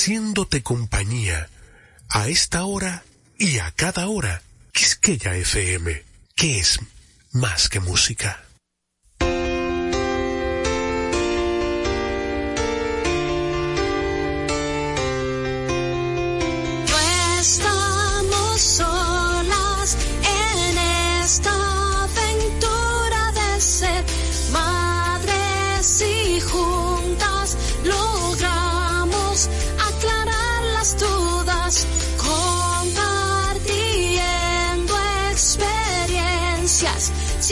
haciéndote compañía a esta hora y a cada hora. Quisqueya FM, que es más que música.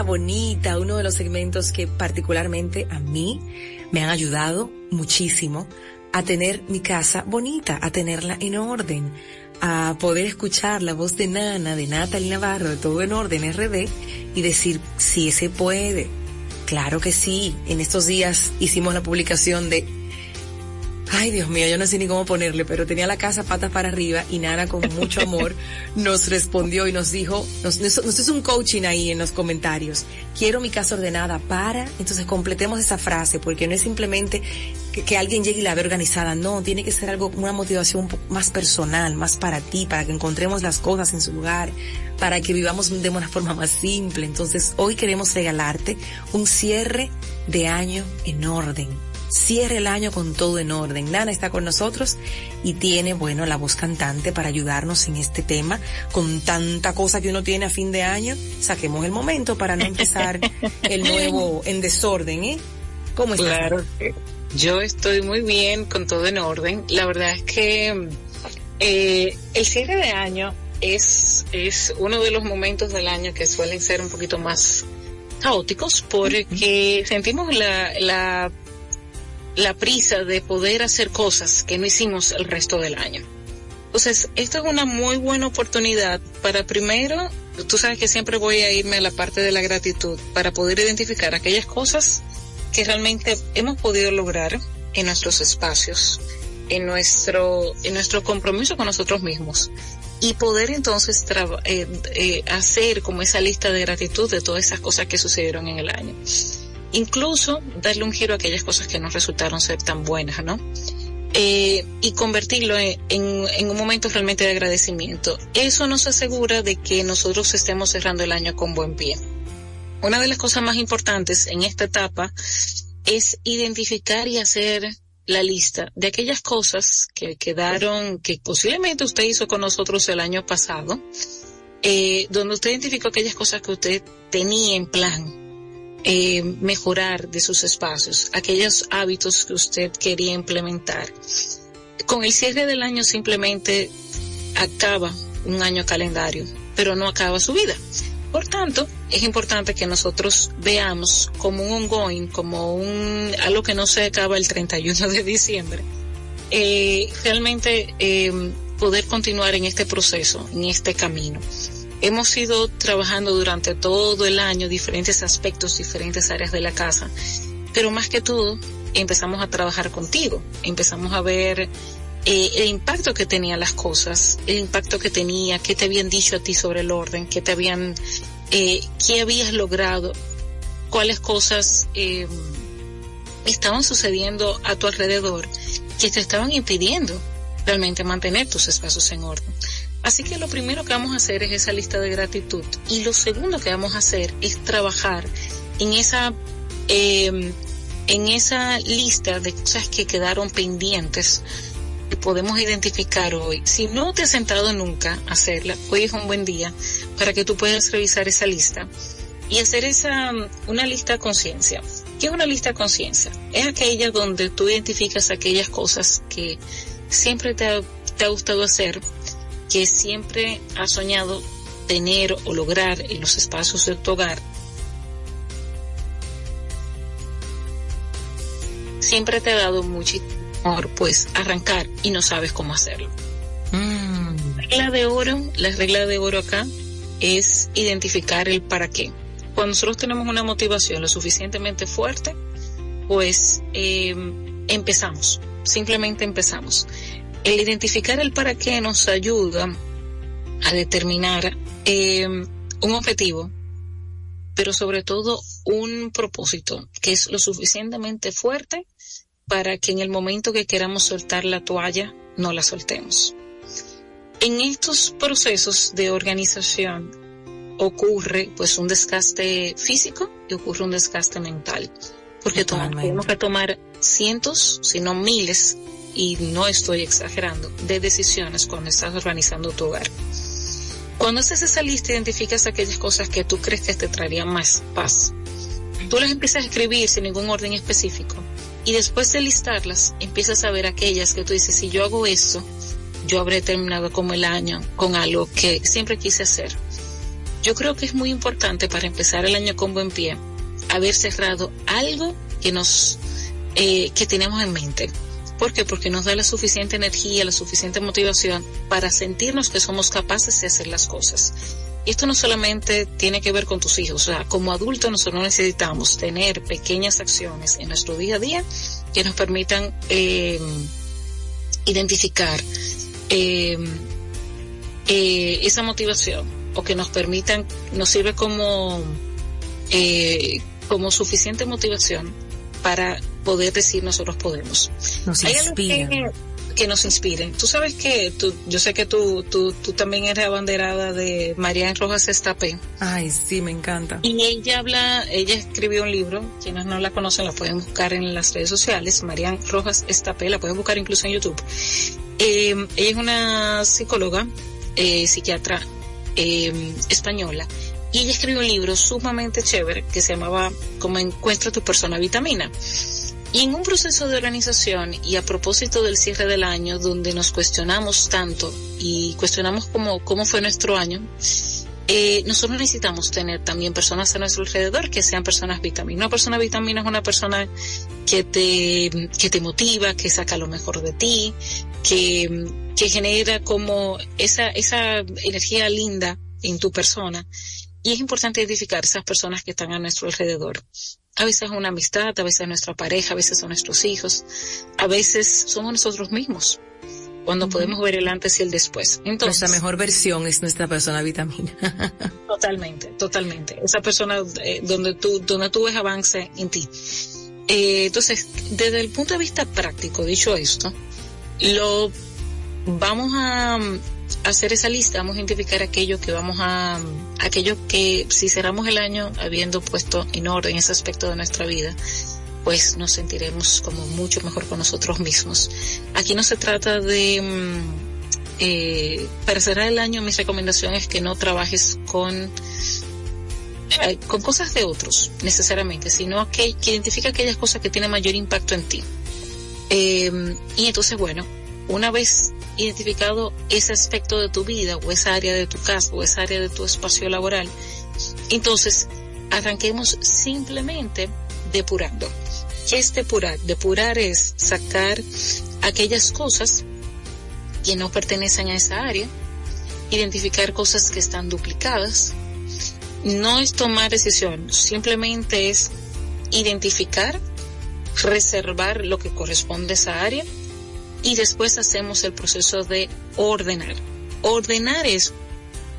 Bonita, uno de los segmentos que particularmente a mí me han ayudado muchísimo a tener mi casa bonita, a tenerla en orden, a poder escuchar la voz de Nana, de Natalie Navarro, de todo en orden RD y decir, sí se puede. Claro que sí. En estos días hicimos la publicación de Ay, Dios mío, yo no sé ni cómo ponerle, pero tenía la casa patas para arriba y Nana con mucho amor nos respondió y nos dijo, nos, nos, hizo un coaching ahí en los comentarios. Quiero mi casa ordenada para, entonces completemos esa frase porque no es simplemente que, alguien llegue y la ve organizada, no, tiene que ser algo, una motivación un poco más personal, más para ti, para que encontremos las cosas en su lugar, para que vivamos de una forma más simple. Entonces hoy queremos regalarte un cierre de año en orden cierre el año con todo en orden. Nana está con nosotros y tiene, bueno, la voz cantante para ayudarnos en este tema. Con tanta cosa que uno tiene a fin de año, saquemos el momento para no empezar el nuevo en desorden, ¿eh? ¿Cómo estás? Claro, yo estoy muy bien, con todo en orden. La verdad es que eh, el cierre de año es, es uno de los momentos del año que suelen ser un poquito más caóticos porque sentimos la, la la prisa de poder hacer cosas que no hicimos el resto del año. Entonces, esto es una muy buena oportunidad para primero, tú sabes que siempre voy a irme a la parte de la gratitud para poder identificar aquellas cosas que realmente hemos podido lograr en nuestros espacios, en nuestro, en nuestro compromiso con nosotros mismos y poder entonces eh, eh, hacer como esa lista de gratitud de todas esas cosas que sucedieron en el año incluso darle un giro a aquellas cosas que no resultaron ser tan buenas, ¿no? Eh, y convertirlo en, un momento realmente de agradecimiento. Eso nos asegura de que nosotros estemos cerrando el año con buen pie. Una de las cosas más importantes en esta etapa es identificar y hacer la lista de aquellas cosas que quedaron, que posiblemente usted hizo con nosotros el año pasado, eh, donde usted identificó aquellas cosas que usted tenía en plan eh, mejorar de sus espacios, aquellos hábitos que usted quería implementar. Con el cierre del año simplemente acaba un año calendario, pero no acaba su vida. Por tanto, es importante que nosotros veamos como un ongoing, como un algo que no se acaba el 31 de diciembre, eh, realmente eh, poder continuar en este proceso, en este camino. Hemos ido trabajando durante todo el año diferentes aspectos, diferentes áreas de la casa, pero más que todo empezamos a trabajar contigo, empezamos a ver eh, el impacto que tenían las cosas, el impacto que tenía, qué te habían dicho a ti sobre el orden, qué te habían, eh, qué habías logrado, cuáles cosas eh, estaban sucediendo a tu alrededor que te estaban impidiendo realmente mantener tus espacios en orden. Así que lo primero que vamos a hacer es esa lista de gratitud y lo segundo que vamos a hacer es trabajar en esa eh, en esa lista de cosas que quedaron pendientes que podemos identificar hoy. Si no te has sentado nunca a hacerla, hoy es un buen día para que tú puedas revisar esa lista y hacer esa una lista conciencia. ¿Qué es una lista conciencia? Es aquella donde tú identificas aquellas cosas que siempre te ha gustado hacer, que siempre has soñado tener o lograr en los espacios de tu hogar siempre te ha dado mucho amor, pues arrancar y no sabes cómo hacerlo. Mm. La regla de oro, la regla de oro acá es identificar el para qué. Cuando nosotros tenemos una motivación lo suficientemente fuerte, pues eh, empezamos, simplemente empezamos. El identificar el para qué nos ayuda a determinar eh, un objetivo, pero sobre todo un propósito que es lo suficientemente fuerte para que en el momento que queramos soltar la toalla, no la soltemos. En estos procesos de organización ocurre pues un desgaste físico y ocurre un desgaste mental, porque tenemos que tomar cientos, si no miles, y no estoy exagerando, de decisiones cuando estás organizando tu hogar. Cuando haces esa lista, identificas aquellas cosas que tú crees que te traerían más paz. Tú las empiezas a escribir sin ningún orden específico y después de listarlas, empiezas a ver aquellas que tú dices, si yo hago esto, yo habré terminado como el año con algo que siempre quise hacer. Yo creo que es muy importante para empezar el año con buen pie haber cerrado algo que nos eh, que tenemos en mente. ¿Por qué? Porque nos da la suficiente energía, la suficiente motivación para sentirnos que somos capaces de hacer las cosas. Y esto no solamente tiene que ver con tus hijos, o sea, como adultos nosotros necesitamos tener pequeñas acciones en nuestro día a día que nos permitan eh, identificar eh, eh, esa motivación o que nos permitan, nos sirve como, eh, como suficiente motivación para poder decir nosotros podemos. Nos Hay algo que nos inspiren. Tú sabes que tú, yo sé que tú, tú, tú también eres abanderada de Marian Rojas Estapé. Ay, sí, me encanta. Y ella habla, ella escribió un libro, quienes no la conocen la pueden buscar en las redes sociales, Marian Rojas Estapé, la pueden buscar incluso en YouTube. Eh, ella es una psicóloga, eh, psiquiatra eh, española, y ella escribió un libro sumamente chévere que se llamaba Como encuentra tu persona vitamina. Y en un proceso de organización y a propósito del cierre del año, donde nos cuestionamos tanto y cuestionamos cómo, cómo fue nuestro año, eh, nosotros necesitamos tener también personas a nuestro alrededor que sean personas vitamina. Una persona vitamina es una persona que te, que te motiva, que saca lo mejor de ti, que, que genera como esa, esa energía linda en tu persona. Y es importante identificar esas personas que están a nuestro alrededor. A veces es una amistad, a veces es nuestra pareja, a veces son nuestros hijos, a veces somos nosotros mismos, cuando podemos ver el antes y el después. Entonces, Nuestra mejor versión es nuestra persona vitamina. Totalmente, totalmente. Esa persona eh, donde tú, donde tú ves avance en ti. Eh, entonces, desde el punto de vista práctico, dicho esto, lo vamos a hacer esa lista, vamos a identificar aquello que vamos a, aquello que si cerramos el año habiendo puesto en orden ese aspecto de nuestra vida, pues nos sentiremos como mucho mejor con nosotros mismos. Aquí no se trata de, mm, eh, para cerrar el año, mis recomendaciones es que no trabajes con eh, con cosas de otros necesariamente, sino que, que identifica aquellas cosas que tienen mayor impacto en ti. Eh, y entonces, bueno, una vez identificado ese aspecto de tu vida o esa área de tu casa o esa área de tu espacio laboral, entonces arranquemos simplemente depurando. ¿Qué es depurar? Depurar es sacar aquellas cosas que no pertenecen a esa área, identificar cosas que están duplicadas. No es tomar decisión, simplemente es identificar, reservar lo que corresponde a esa área y después hacemos el proceso de ordenar. Ordenar es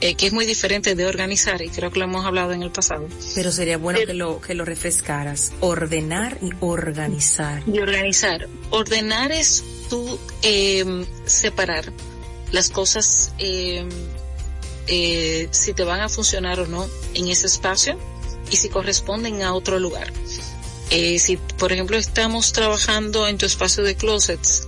eh, que es muy diferente de organizar, y creo que lo hemos hablado en el pasado. Pero sería bueno que lo, que lo refrescaras. Ordenar y organizar. Y organizar. Ordenar es tú eh, separar las cosas, eh, eh, si te van a funcionar o no en ese espacio y si corresponden a otro lugar. Eh, si, por ejemplo, estamos trabajando en tu espacio de closets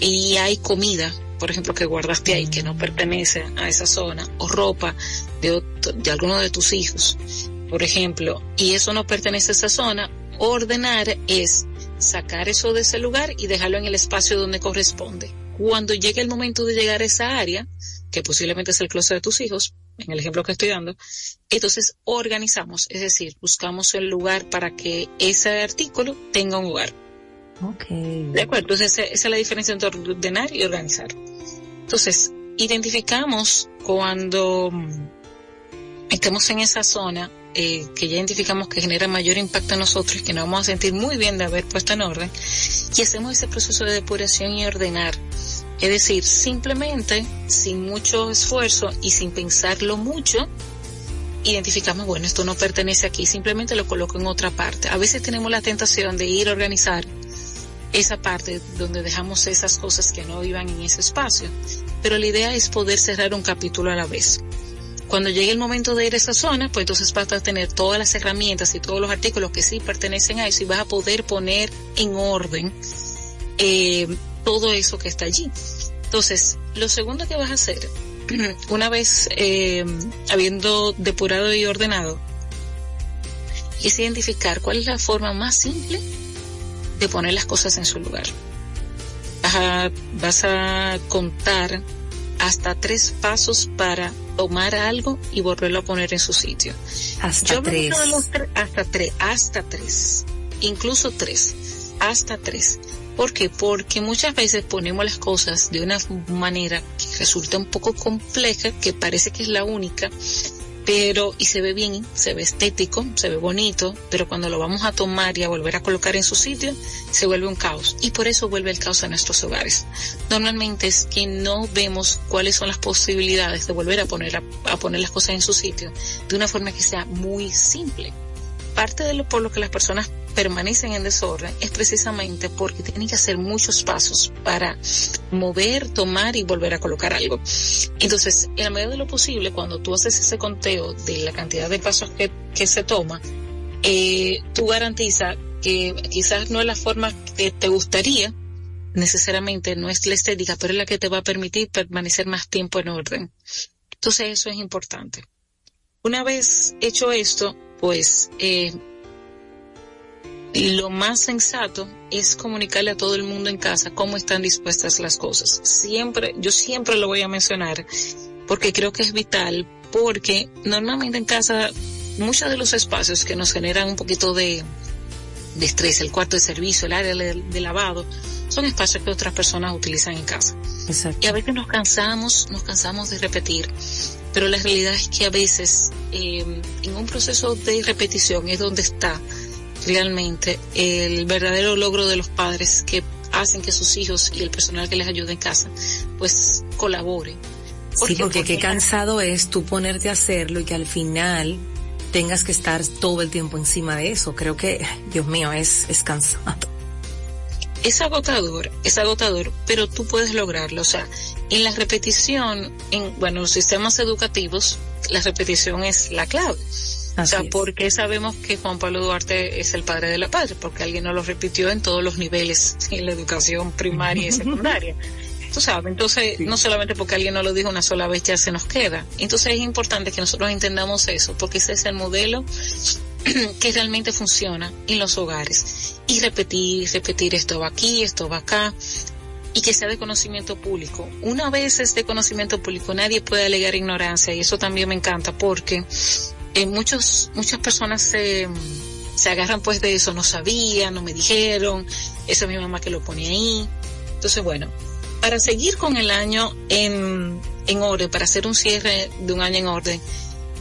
y hay comida, por ejemplo, que guardaste ahí que no pertenece a esa zona, o ropa de, alguno de tus hijos, por ejemplo, y eso no pertenece a esa zona, ordenar es sacar eso de ese lugar y dejarlo en el espacio donde corresponde. Cuando llegue el momento de llegar a esa área, que posiblemente es el closet de tus hijos, en el ejemplo que estoy dando, entonces organizamos, es decir, buscamos el lugar para que ese artículo tenga un lugar. Ok. De acuerdo, entonces esa es la diferencia entre ordenar y organizar. Entonces, identificamos cuando mm, estemos en esa zona eh, que ya identificamos que genera mayor impacto a nosotros, que nos vamos a sentir muy bien de haber puesto en orden, y hacemos ese proceso de depuración y ordenar. Es decir, simplemente, sin mucho esfuerzo y sin pensarlo mucho, identificamos, bueno, esto no pertenece aquí, simplemente lo coloco en otra parte. A veces tenemos la tentación de ir a organizar esa parte donde dejamos esas cosas que no iban en ese espacio, pero la idea es poder cerrar un capítulo a la vez. Cuando llegue el momento de ir a esa zona, pues entonces vas a tener todas las herramientas y todos los artículos que sí pertenecen a eso y vas a poder poner en orden eh, todo eso que está allí. Entonces, lo segundo que vas a hacer, una vez eh, habiendo depurado y ordenado, es identificar cuál es la forma más simple de poner las cosas en su lugar. Vas a, vas a contar hasta tres pasos para tomar algo y volverlo a poner en su sitio. Hasta Yo tres. los tre- hasta tres, hasta tres, incluso tres, hasta tres. ¿Por qué? Porque muchas veces ponemos las cosas de una manera que resulta un poco compleja, que parece que es la única, pero y se ve bien, se ve estético, se ve bonito, pero cuando lo vamos a tomar y a volver a colocar en su sitio, se vuelve un caos. Y por eso vuelve el caos a nuestros hogares. Normalmente es que no vemos cuáles son las posibilidades de volver a poner, a, a poner las cosas en su sitio de una forma que sea muy simple. Parte de lo por lo que las personas permanecen en desorden es precisamente porque tienen que hacer muchos pasos para mover, tomar y volver a colocar algo. Entonces, en la medida de lo posible, cuando tú haces ese conteo de la cantidad de pasos que, que se toma, eh, tú garantiza que quizás no es la forma que te gustaría, necesariamente no es la estética, pero es la que te va a permitir permanecer más tiempo en orden. Entonces, eso es importante. Una vez hecho esto, pues eh, lo más sensato es comunicarle a todo el mundo en casa cómo están dispuestas las cosas. Siempre, yo siempre lo voy a mencionar porque creo que es vital, porque normalmente en casa muchos de los espacios que nos generan un poquito de, de estrés, el cuarto de servicio, el área de, de lavado, son espacios que otras personas utilizan en casa. Exacto. Y a veces nos cansamos, nos cansamos de repetir, pero la realidad es que a veces eh, en un proceso de repetición es donde está realmente el verdadero logro de los padres que hacen que sus hijos y el personal que les ayuda en casa pues colaboren. ¿Por Sí, qué? porque qué cansado es tú ponerte a hacerlo y que al final tengas que estar todo el tiempo encima de eso. Creo que, Dios mío, es, es cansado. es agotador, es agotador, pero tú puedes lograrlo. O sea, en la repetición, en, bueno, los sistemas educativos, la repetición es la clave. O sea, es. ¿por qué sabemos que Juan Pablo Duarte es el padre de la patria? Porque alguien nos lo repitió en todos los niveles, en la educación primaria y secundaria. Tú sabes, entonces, no solamente porque alguien no lo dijo una sola vez ya se nos queda. Entonces es importante que nosotros entendamos eso, porque ese es el modelo que realmente funciona en los hogares. Y repetir, repetir, esto va aquí, esto va acá, y que sea de conocimiento público. Una vez es de conocimiento público, nadie puede alegar ignorancia, y eso también me encanta, porque eh, muchos, muchas personas se, se agarran pues de eso, no sabía, no me dijeron, esa es mi mamá que lo pone ahí. Entonces, bueno, para seguir con el año en, en orden, para hacer un cierre de un año en orden,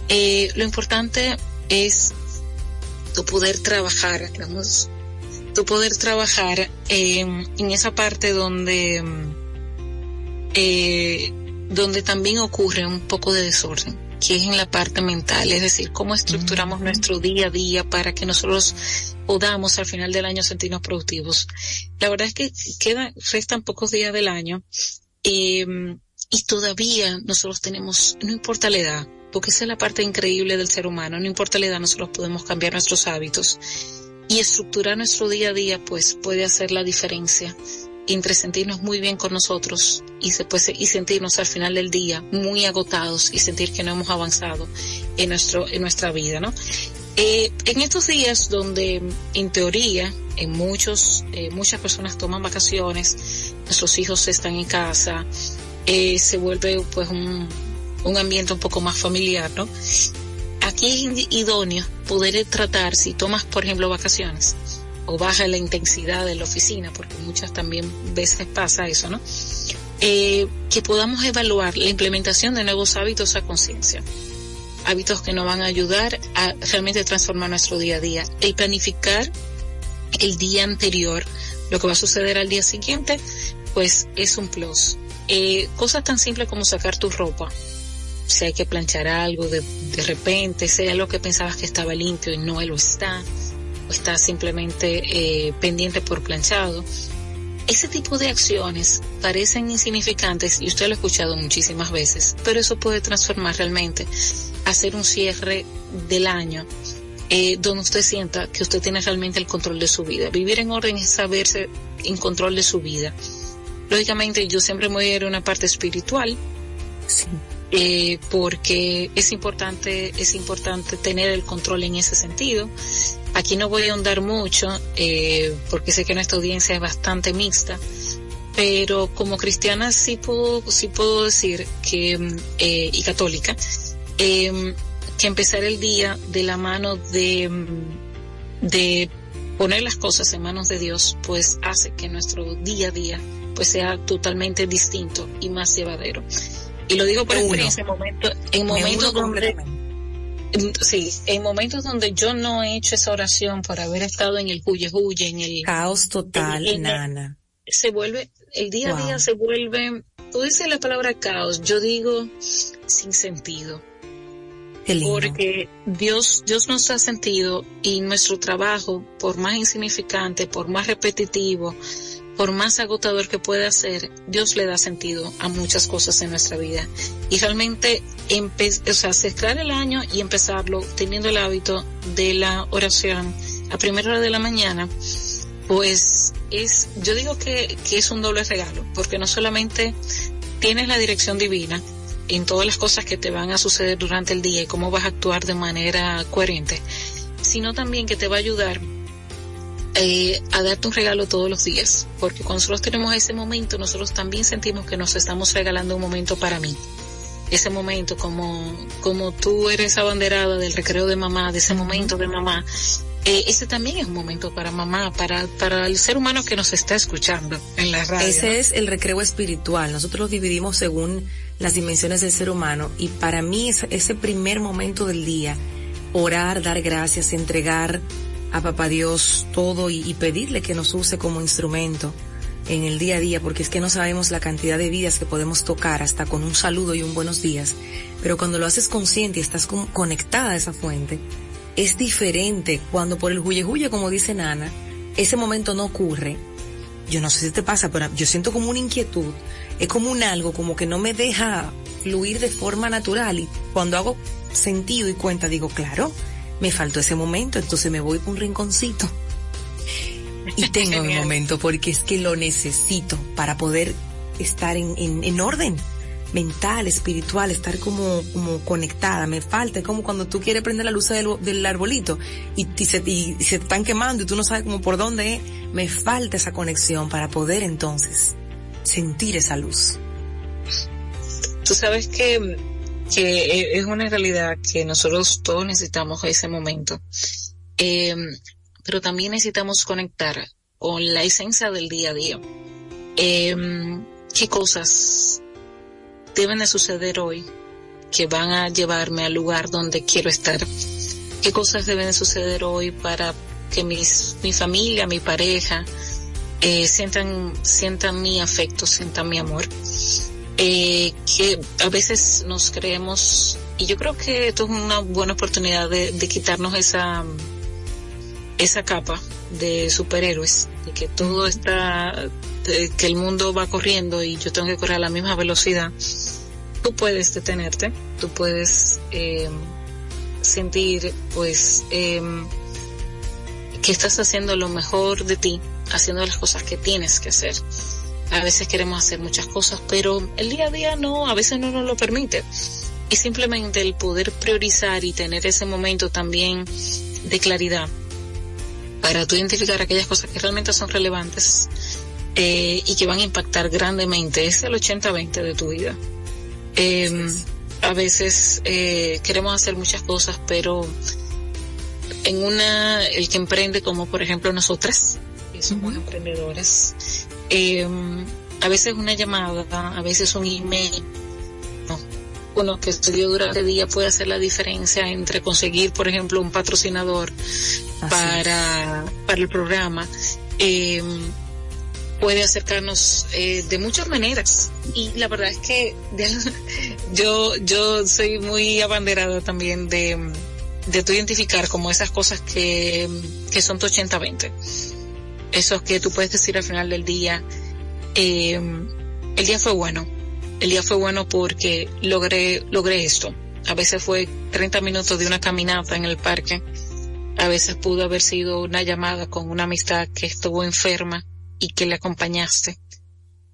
eh, lo importante es tu poder trabajar, vamos, tu poder trabajar eh, en esa parte donde, eh, donde también ocurre un poco de desorden. Que es en la parte mental, es decir, cómo estructuramos nuestro día a día para que nosotros podamos al final del año sentirnos productivos. La verdad es que quedan, restan pocos días del año eh, y todavía nosotros tenemos, no importa la edad, porque esa es la parte increíble del ser humano, no importa la edad, nosotros podemos cambiar nuestros hábitos y estructurar nuestro día a día, pues puede hacer la diferencia entre sentirnos muy bien con nosotros y, después, y sentirnos al final del día muy agotados y sentir que no hemos avanzado en nuestro en nuestra vida, ¿no? Eh, en estos días donde en teoría en muchos eh, muchas personas toman vacaciones, nuestros hijos están en casa, eh, se vuelve pues un, un ambiente un poco más familiar, ¿no? Aquí es idóneo poder tratar si tomas por ejemplo vacaciones o baja la intensidad de la oficina, porque muchas también veces pasa eso, ¿no? Eh, que podamos evaluar la implementación de nuevos hábitos a conciencia. Hábitos que nos van a ayudar a realmente transformar nuestro día a día y planificar el día anterior, lo que va a suceder al día siguiente, pues es un plus. Eh, cosas tan simples como sacar tu ropa, si hay que planchar algo de, de repente, sea lo que pensabas que estaba limpio y no lo está, está simplemente eh, pendiente por planchado. Ese tipo de acciones parecen insignificantes y usted lo ha escuchado muchísimas veces, pero eso puede transformar realmente, hacer un cierre del año eh, donde usted sienta que usted tiene realmente el control de su vida. Vivir en orden es saberse en control de su vida. Lógicamente yo siempre me voy a ir a una parte espiritual. Sí. Eh, porque es importante, es importante tener el control en ese sentido. Aquí no voy a ahondar mucho, eh, porque sé que nuestra audiencia es bastante mixta, pero como cristiana sí puedo, sí puedo decir que, eh, y católica, eh, que empezar el día de la mano de, de poner las cosas en manos de Dios, pues hace que nuestro día a día pues sea totalmente distinto y más llevadero. Y lo digo por experiencia en momentos, en momentos donde, sí, en momentos donde yo no he hecho esa oración por haber estado en el huye huye, en el caos total, en, en nana. El, se vuelve, el día a día se vuelve, tú dices la palabra caos, yo digo sin sentido. Porque Dios, Dios nos ha sentido y nuestro trabajo, por más insignificante, por más repetitivo, por más agotador que pueda ser, Dios le da sentido a muchas cosas en nuestra vida. Y realmente, o sea, cerrar el año y empezarlo teniendo el hábito de la oración a primera hora de la mañana, pues es, yo digo que, que es un doble regalo, porque no solamente tienes la dirección divina en todas las cosas que te van a suceder durante el día y cómo vas a actuar de manera coherente, sino también que te va a ayudar eh, a darte un regalo todos los días, porque cuando nosotros tenemos ese momento, nosotros también sentimos que nos estamos regalando un momento para mí. Ese momento, como, como tú eres abanderada del recreo de mamá, de ese momento de mamá, eh, ese también es un momento para mamá, para, para el ser humano que nos está escuchando en la radio. Ese es el recreo espiritual. Nosotros lo dividimos según las dimensiones del ser humano y para mí ese, ese primer momento del día, orar, dar gracias, entregar a papá Dios todo y, y, pedirle que nos use como instrumento en el día a día, porque es que no sabemos la cantidad de vidas que podemos tocar hasta con un saludo y un buenos días, pero cuando lo haces consciente y estás con, conectada a esa fuente, es diferente cuando por el huye huye, como dice Nana, ese momento no ocurre. Yo no sé si te pasa, pero yo siento como una inquietud, es como un algo, como que no me deja fluir de forma natural y cuando hago sentido y cuenta digo, claro, me faltó ese momento, entonces me voy por un rinconcito. Y tengo mi momento porque es que lo necesito para poder estar en, en, en orden mental, espiritual, estar como, como conectada. Me falta, es como cuando tú quieres prender la luz del, del arbolito y, y, se, y, están quemando y tú no sabes como por dónde es. Me falta esa conexión para poder entonces sentir esa luz. Tú sabes que que es una realidad que nosotros todos necesitamos ese momento. Eh, pero también necesitamos conectar con la esencia del día a día. Eh, ¿Qué cosas deben de suceder hoy que van a llevarme al lugar donde quiero estar? ¿Qué cosas deben de suceder hoy para que mis, mi familia, mi pareja, eh, sientan, sientan mi afecto, sientan mi amor? Eh, que a veces nos creemos y yo creo que esto es una buena oportunidad de, de quitarnos esa, esa capa de superhéroes, de que todo está, de que el mundo va corriendo y yo tengo que correr a la misma velocidad. Tú puedes detenerte, tú puedes eh, sentir, pues, eh, que estás haciendo lo mejor de ti, haciendo las cosas que tienes que hacer. A veces queremos hacer muchas cosas, pero el día a día no, a veces no nos lo permite. Y simplemente el poder priorizar y tener ese momento también de claridad para tú identificar aquellas cosas que realmente son relevantes eh, y que van a impactar grandemente. Es el 80-20 de tu vida. Eh, a veces eh, queremos hacer muchas cosas, pero en una, el que emprende como por ejemplo nosotras, somos emprendedores, eh, a veces una llamada, a veces un email, no, uno que estudió durante el día puede hacer la diferencia entre conseguir, por ejemplo, un patrocinador para, para el programa. Eh, puede acercarnos eh, de muchas maneras y la verdad es que de, yo yo soy muy abanderada también de de tu identificar como esas cosas que que son tu 80-20 esos que tú puedes decir al final del día eh, el día fue bueno el día fue bueno porque logré logré esto a veces fue 30 minutos de una caminata en el parque a veces pudo haber sido una llamada con una amistad que estuvo enferma y que le acompañaste.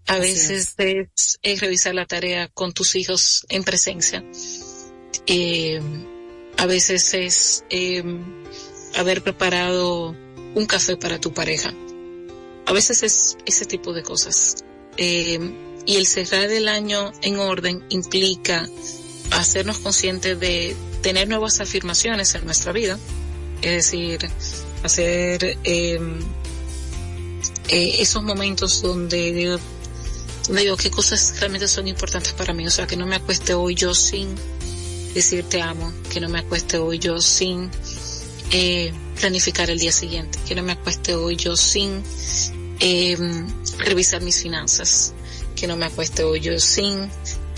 A Así veces es. es, revisar la tarea con tus hijos en presencia. Eh, a veces es eh, haber preparado un café para tu pareja. A veces es ese tipo de cosas. Eh, y el cerrar el año en orden implica hacernos conscientes de tener nuevas afirmaciones en nuestra vida. Es decir, hacer eh, eh, esos momentos donde digo, donde qué cosas realmente son importantes para mí. O sea, que no me acueste hoy yo sin decir te amo, que no me acueste hoy yo sin eh, planificar el día siguiente, que no me acueste hoy yo sin eh, revisar mis finanzas, que no me acueste hoy yo sin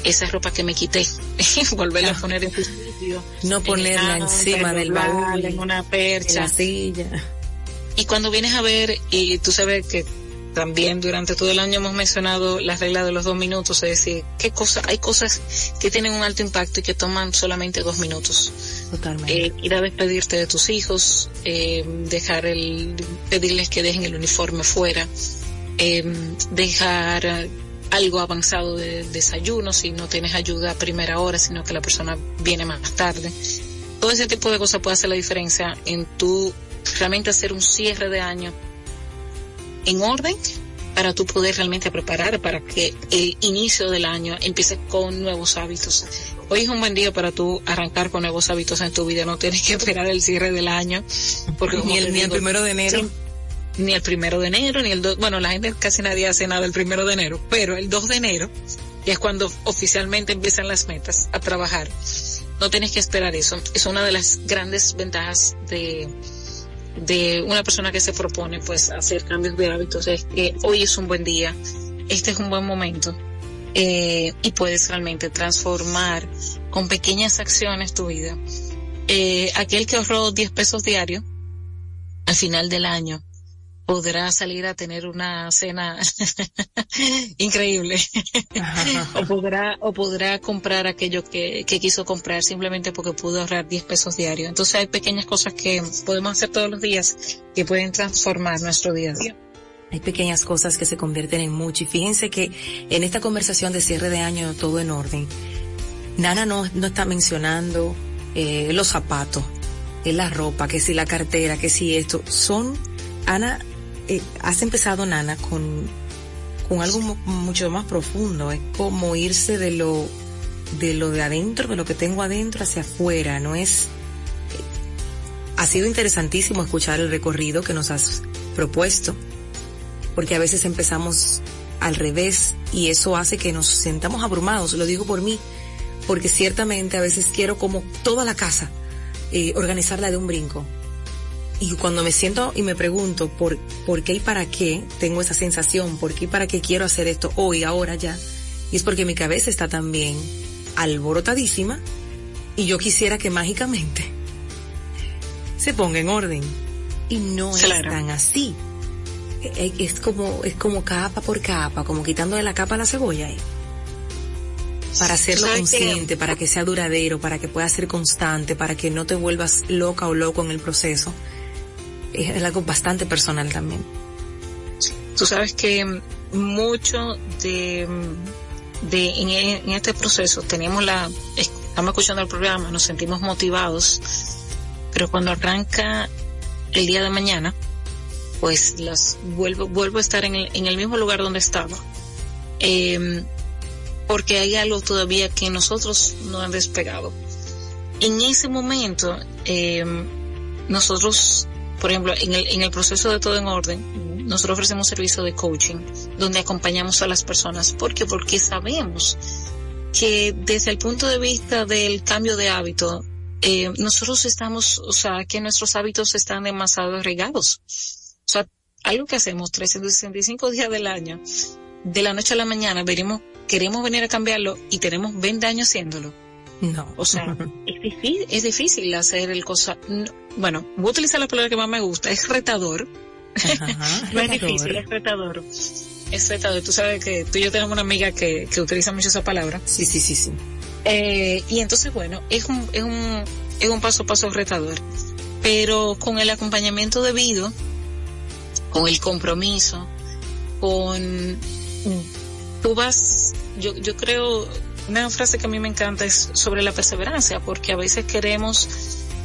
esa ropa que me quité, volverla a poner en su sitio. No ponerla en encima del baúl, en una en percha. la silla. Y cuando vienes a ver, y tú sabes que también durante todo el año hemos mencionado la regla de los dos minutos, es decir, qué cosa, hay cosas que tienen un alto impacto y que toman solamente dos minutos. Eh, ir a despedirte de tus hijos, eh, dejar el, pedirles que dejen el uniforme fuera, eh, dejar algo avanzado de desayuno si no tienes ayuda a primera hora, sino que la persona viene más tarde. Todo ese tipo de cosas puede hacer la diferencia en tu realmente hacer un cierre de año en orden para tú poder realmente preparar para que el inicio del año empiece con nuevos hábitos. Hoy es un buen día para tú arrancar con nuevos hábitos en tu vida, no tienes que esperar el cierre del año. Porque ni, el, ni primero de enero. sí, ni el primero de enero, ni el 2, bueno, la gente casi nadie hace nada el primero de enero, pero el 2 de enero, es cuando oficialmente empiezan las metas a trabajar, no tienes que esperar eso. Es una de las grandes ventajas de, de una persona que se propone pues hacer cambios de hábitos, es que hoy es un buen día, este es un buen momento, eh, y puedes realmente transformar con pequeñas acciones tu vida. Eh, aquel que ahorró 10 pesos diarios, al final del año, podrá salir a tener una cena increíble. O podrá o podrá comprar aquello que, que quiso comprar simplemente porque pudo ahorrar 10 pesos diarios entonces hay pequeñas cosas que podemos hacer todos los días que pueden transformar nuestro día a día. Hay pequeñas cosas que se convierten en mucho. Y fíjense que en esta conversación de cierre de año, todo en orden, Nana no, no está mencionando eh, los zapatos, eh, la ropa, que si la cartera, que si esto. Son, Ana, eh, has empezado, Nana, con, con algo mu- mucho más profundo. Es como irse de lo, de lo de adentro, de lo que tengo adentro hacia afuera. No es, ha sido interesantísimo escuchar el recorrido que nos has propuesto porque a veces empezamos al revés y eso hace que nos sentamos abrumados, lo digo por mí, porque ciertamente a veces quiero como toda la casa eh, organizarla de un brinco. Y cuando me siento y me pregunto por, por qué y para qué tengo esa sensación, por qué y para qué quiero hacer esto hoy, ahora ya, y es porque mi cabeza está también alborotadísima y yo quisiera que mágicamente se ponga en orden. Y no es tan así. E, e, es como, es como capa por capa, como quitándole la capa a la cebolla ahí. Para hacerlo consciente, para que sea duradero, para que pueda ser constante, para que no te vuelvas loca o loco en el proceso. Es algo bastante personal también. Tú sabes que mucho de, de en, este proceso tenemos la, estamos escuchando el programa, nos sentimos motivados, pero cuando arranca el día de mañana, pues las vuelvo, vuelvo a estar en el, en el mismo lugar donde estaba. Eh, porque hay algo todavía que nosotros no han despegado. En ese momento, eh, nosotros, por ejemplo, en el, en el proceso de todo en orden, nosotros ofrecemos servicio de coaching, donde acompañamos a las personas. ¿Por qué? Porque sabemos que desde el punto de vista del cambio de hábito, eh, nosotros estamos, o sea, que nuestros hábitos están demasiado regados. O sea, algo que hacemos 365 días del año, de la noche a la mañana, veremos queremos venir a cambiarlo y tenemos 20 años haciéndolo. No. O sea, es difícil, es difícil hacer el cosa. Bueno, voy a utilizar la palabra que más me gusta, es retador. no es difícil, es retador. Es retador. Tú sabes que tú y yo tenemos una amiga que, que utiliza mucho esa palabra. Sí, sí, sí, sí. Eh, y entonces, bueno, es un, es un, es un paso a paso retador. Pero con el acompañamiento debido, con el compromiso, con tú vas, yo, yo creo, una frase que a mí me encanta es sobre la perseverancia, porque a veces queremos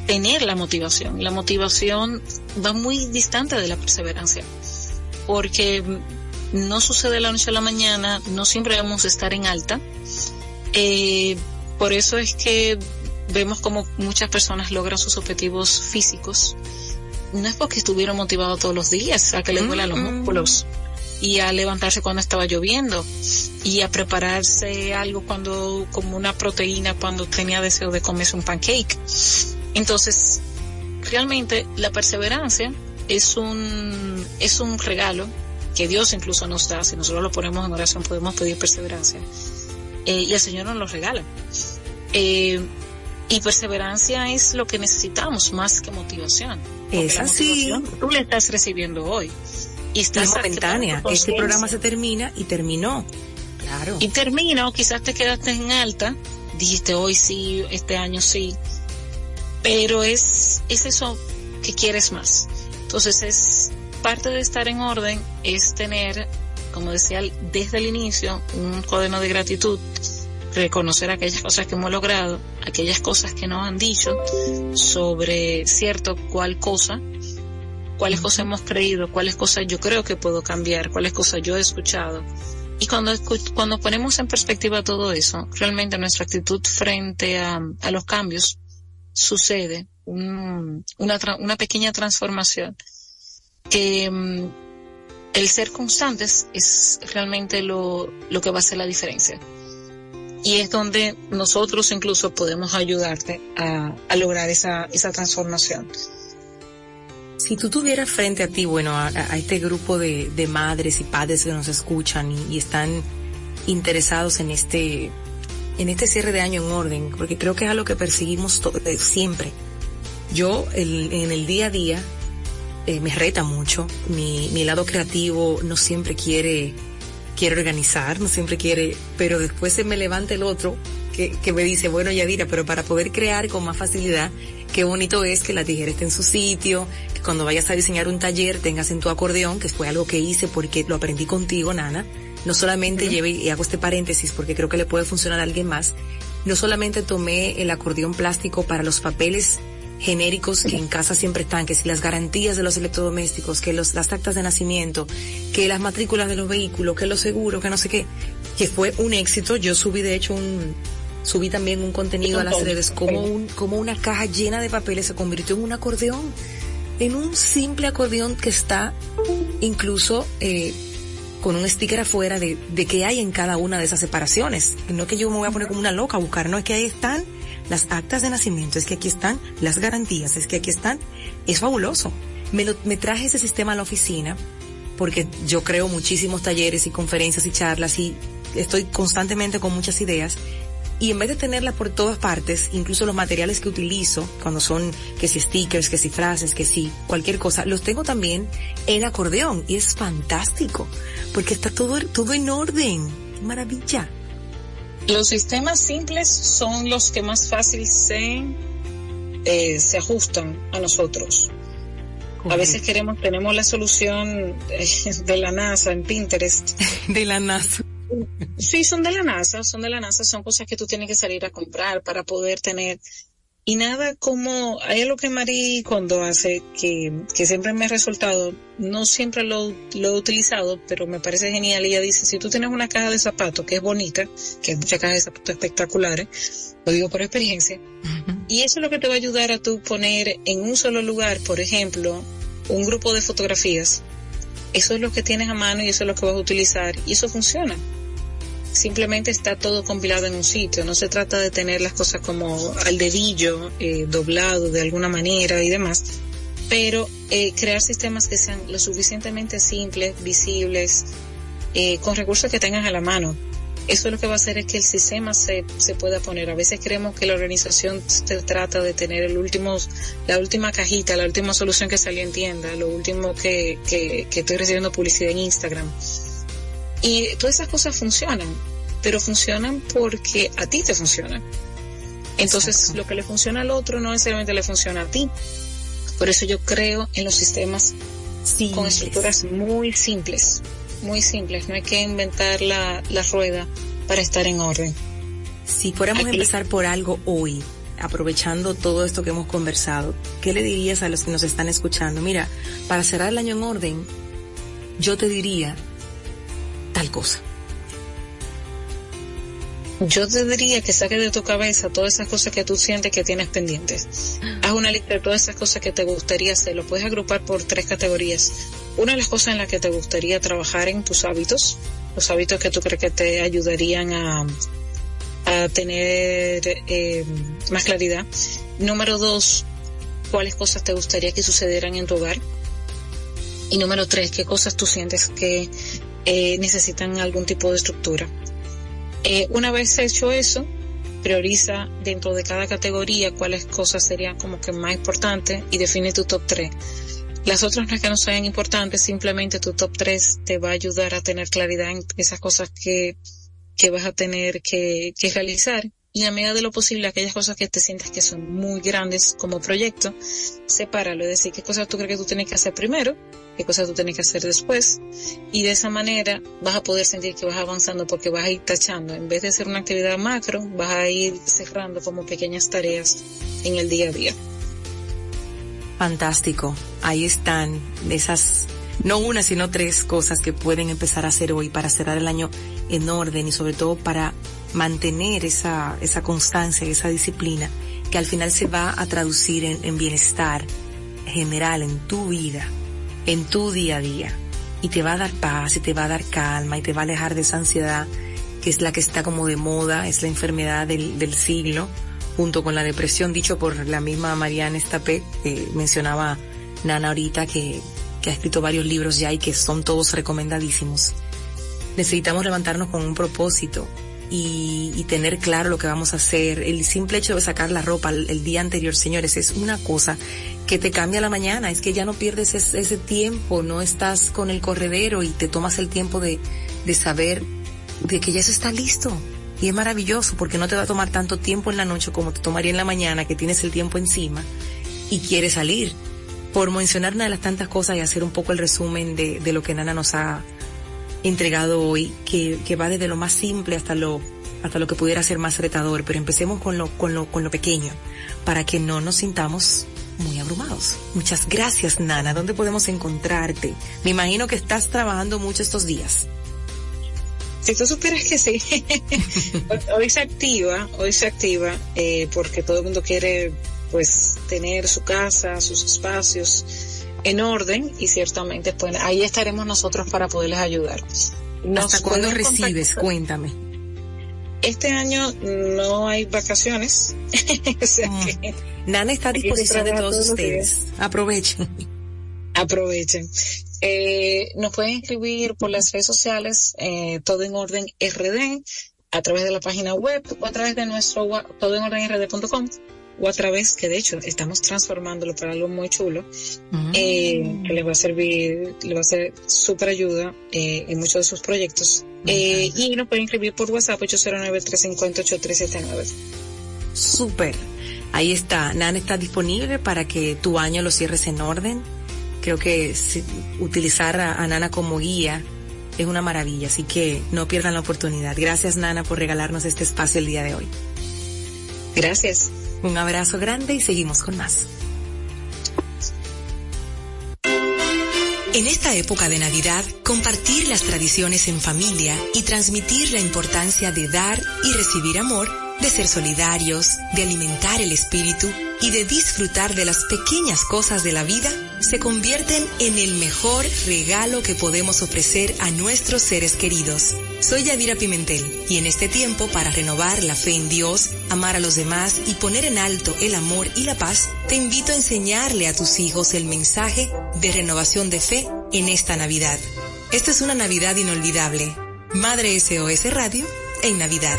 tener la motivación. La motivación va muy distante de la perseverancia, porque no sucede de la noche a la mañana, no siempre vamos a estar en alta. Eh, por eso es que vemos como muchas personas logran sus objetivos físicos. No es porque estuvieron motivados todos los días a que les duelan los músculos y a levantarse cuando estaba lloviendo y a prepararse algo cuando como una proteína cuando tenía deseo de comerse un pancake. Entonces, realmente la perseverancia es un es un regalo que Dios incluso nos da, si nosotros lo ponemos en oración podemos pedir perseverancia. Eh, y el Señor nos lo regala. Eh, y perseverancia es lo que necesitamos más que motivación. Es así. Tú le estás recibiendo hoy y está momentánea. Este programa se termina y terminó. Claro. Y termina o quizás te quedaste en alta, dijiste hoy sí, este año sí, pero es, es eso que quieres más. Entonces es parte de estar en orden, es tener, como decía desde el inicio, un cuaderno de gratitud, reconocer aquellas cosas que hemos logrado, aquellas cosas que nos han dicho sobre cierto cual cosa, cuáles cosas hemos creído, cuáles cosas yo creo que puedo cambiar, cuáles cosas yo he escuchado. Y cuando, cuando ponemos en perspectiva todo eso, realmente nuestra actitud frente a los cambios sucede un, una, una pequeña transformación que mm, el ser constantes es realmente lo, lo que va a hacer la diferencia. Y es donde nosotros incluso podemos ayudarte a, a lograr esa, esa transformación. Si tú tuvieras frente a ti, bueno, a, este grupo de, madres y padres que nos escuchan y, están interesados en este, en este cierre de año en orden, porque creo que es algo que perseguimos eh, siempre. Yo, en el día a día, eh, me reta mucho. Mi, mi lado creativo no siempre quiere, quiere organizar, no siempre quiere, pero después se me levanta el otro que, que me dice, bueno, Yadira, pero para poder crear con más facilidad, qué bonito es que la tijera esté en su sitio, que cuando vayas a diseñar un taller tengas en tu acordeón, que fue algo que hice porque lo aprendí contigo, Nana. No solamente lleve, y hago este paréntesis porque creo que le puede funcionar a alguien más, no solamente tomé el acordeón plástico para los papeles genéricos que en casa siempre están, que si las garantías de los electrodomésticos, que los, las actas de nacimiento, que las matrículas de los vehículos, que los seguros, que no sé qué, que fue un éxito. Yo subí de hecho un, subí también un contenido a las redes como un, como una caja llena de papeles se convirtió en un acordeón, en un simple acordeón que está incluso eh, con un sticker afuera de, de qué hay en cada una de esas separaciones. No que yo me voy a poner como una loca a buscar, no es que ahí están las actas de nacimiento, es que aquí están las garantías, es que aquí están, es fabuloso. Me, lo, me traje ese sistema a la oficina porque yo creo muchísimos talleres y conferencias y charlas y estoy constantemente con muchas ideas y en vez de tenerla por todas partes, incluso los materiales que utilizo, cuando son que si stickers, que si frases, que si cualquier cosa, los tengo también en acordeón y es fantástico, porque está todo, todo en orden. Maravilla. Los sistemas simples son los que más fácil se, eh, se ajustan a nosotros. A veces queremos, tenemos la solución eh, de la NASA en Pinterest. de la NASA. Sí, son de la NASA, son de la NASA, son cosas que tú tienes que salir a comprar para poder tener. Y nada como, hay algo que Marí cuando hace que, que siempre me ha resultado, no siempre lo, lo he utilizado, pero me parece genial. Ella dice, si tú tienes una caja de zapatos que es bonita, que hay muchas cajas de zapatos espectaculares, lo digo por experiencia, y eso es lo que te va a ayudar a tú poner en un solo lugar, por ejemplo, un grupo de fotografías. Eso es lo que tienes a mano y eso es lo que vas a utilizar y eso funciona. Simplemente está todo compilado en un sitio. No se trata de tener las cosas como al dedillo, eh, doblado de alguna manera y demás. Pero eh, crear sistemas que sean lo suficientemente simples, visibles, eh, con recursos que tengas a la mano eso lo que va a hacer es que el sistema se, se pueda poner. A veces creemos que la organización se trata de tener el último, la última cajita, la última solución que salió en tienda, lo último que, que, que estoy recibiendo publicidad en Instagram. Y todas esas cosas funcionan, pero funcionan porque a ti te funcionan. Entonces, lo que le funciona al otro no necesariamente le funciona a ti. Por eso yo creo en los sistemas con estructuras muy simples muy simples, no hay que inventar la, la rueda para estar en orden. Si fuéramos a empezar por algo hoy, aprovechando todo esto que hemos conversado, ¿qué le dirías a los que nos están escuchando? Mira, para cerrar el año en orden, yo te diría tal cosa. Yo te diría que saques de tu cabeza todas esas cosas que tú sientes que tienes pendientes. Haz una lista de todas esas cosas que te gustaría hacer. Lo puedes agrupar por tres categorías. Una de las cosas en las que te gustaría trabajar en tus hábitos, los hábitos que tú crees que te ayudarían a, a tener eh, más claridad. Número dos, cuáles cosas te gustaría que sucedieran en tu hogar. Y número tres, qué cosas tú sientes que eh, necesitan algún tipo de estructura. Eh, una vez hecho eso, prioriza dentro de cada categoría cuáles cosas serían como que más importantes y define tu top 3. Las otras no que no sean importantes, simplemente tu top 3 te va a ayudar a tener claridad en esas cosas que, que vas a tener que, que realizar y a medida de lo posible aquellas cosas que te sientas que son muy grandes como proyecto, sepáralo, es decir, qué cosas tú crees que tú tienes que hacer primero, qué cosas tú tienes que hacer después, y de esa manera vas a poder sentir que vas avanzando porque vas a ir tachando, en vez de hacer una actividad macro, vas a ir cerrando como pequeñas tareas en el día a día. Fantástico, ahí están esas no una, sino tres cosas que pueden empezar a hacer hoy para cerrar el año en orden y sobre todo para mantener esa, esa constancia, esa disciplina, que al final se va a traducir en, en bienestar general en tu vida, en tu día a día. Y te va a dar paz y te va a dar calma y te va a alejar de esa ansiedad que es la que está como de moda, es la enfermedad del, del siglo, junto con la depresión, dicho por la misma Mariana Estapé, que mencionaba Nana ahorita, que, que ha escrito varios libros ya y que son todos recomendadísimos. Necesitamos levantarnos con un propósito, y, y, tener claro lo que vamos a hacer. El simple hecho de sacar la ropa el, día anterior, señores, es una cosa que te cambia la mañana. Es que ya no pierdes ese tiempo, no estás con el corredero y te tomas el tiempo de, de saber de que ya eso está listo. Y es maravilloso porque no te va a tomar tanto tiempo en la noche como te tomaría en la mañana que tienes el tiempo encima y quieres salir. Por mencionar una de las tantas cosas y hacer un poco el resumen de, de lo que Nana nos ha entregado hoy, que, que va desde lo más simple hasta lo hasta lo que pudiera ser más retador, pero empecemos con lo, con lo, con lo pequeño, para que no nos sintamos muy abrumados. Muchas gracias, Nana. ¿Dónde podemos encontrarte? Me imagino que estás trabajando mucho estos días. Si tú supieras que sí, hoy se activa, hoy se activa, eh, porque todo el mundo quiere, pues, tener su casa, sus espacios, en orden y ciertamente pues ahí estaremos nosotros para poderles ayudar. Nos ¿Hasta cuándo recibes? Cuéntame. Este año no hay vacaciones. o sea mm. que Nana está a disposición de todos ustedes. Aprovechen. Aprovechen. Eh, nos pueden escribir por las redes sociales, eh, todo en orden RD. a través de la página web o a través de nuestro todoenordenrd.com o a través, que de hecho estamos transformándolo para algo muy chulo, Mm. eh, que les va a servir, le va a ser súper ayuda eh, en muchos de sus proyectos. Eh, y nos pueden escribir por WhatsApp 809-350-8379. Súper. Ahí está. Nana está disponible para que tu año lo cierres en orden. Creo que si- utilizar a, a Nana como guía es una maravilla, así que no pierdan la oportunidad. Gracias Nana por regalarnos este espacio el día de hoy. Gracias. Un abrazo grande y seguimos con más. En esta época de Navidad, compartir las tradiciones en familia y transmitir la importancia de dar y recibir amor, de ser solidarios, de alimentar el espíritu y de disfrutar de las pequeñas cosas de la vida, se convierten en el mejor regalo que podemos ofrecer a nuestros seres queridos. Soy Yadira Pimentel y en este tiempo para renovar la fe en Dios, amar a los demás y poner en alto el amor y la paz, te invito a enseñarle a tus hijos el mensaje de renovación de fe en esta Navidad. Esta es una Navidad inolvidable. Madre SOS Radio en Navidad.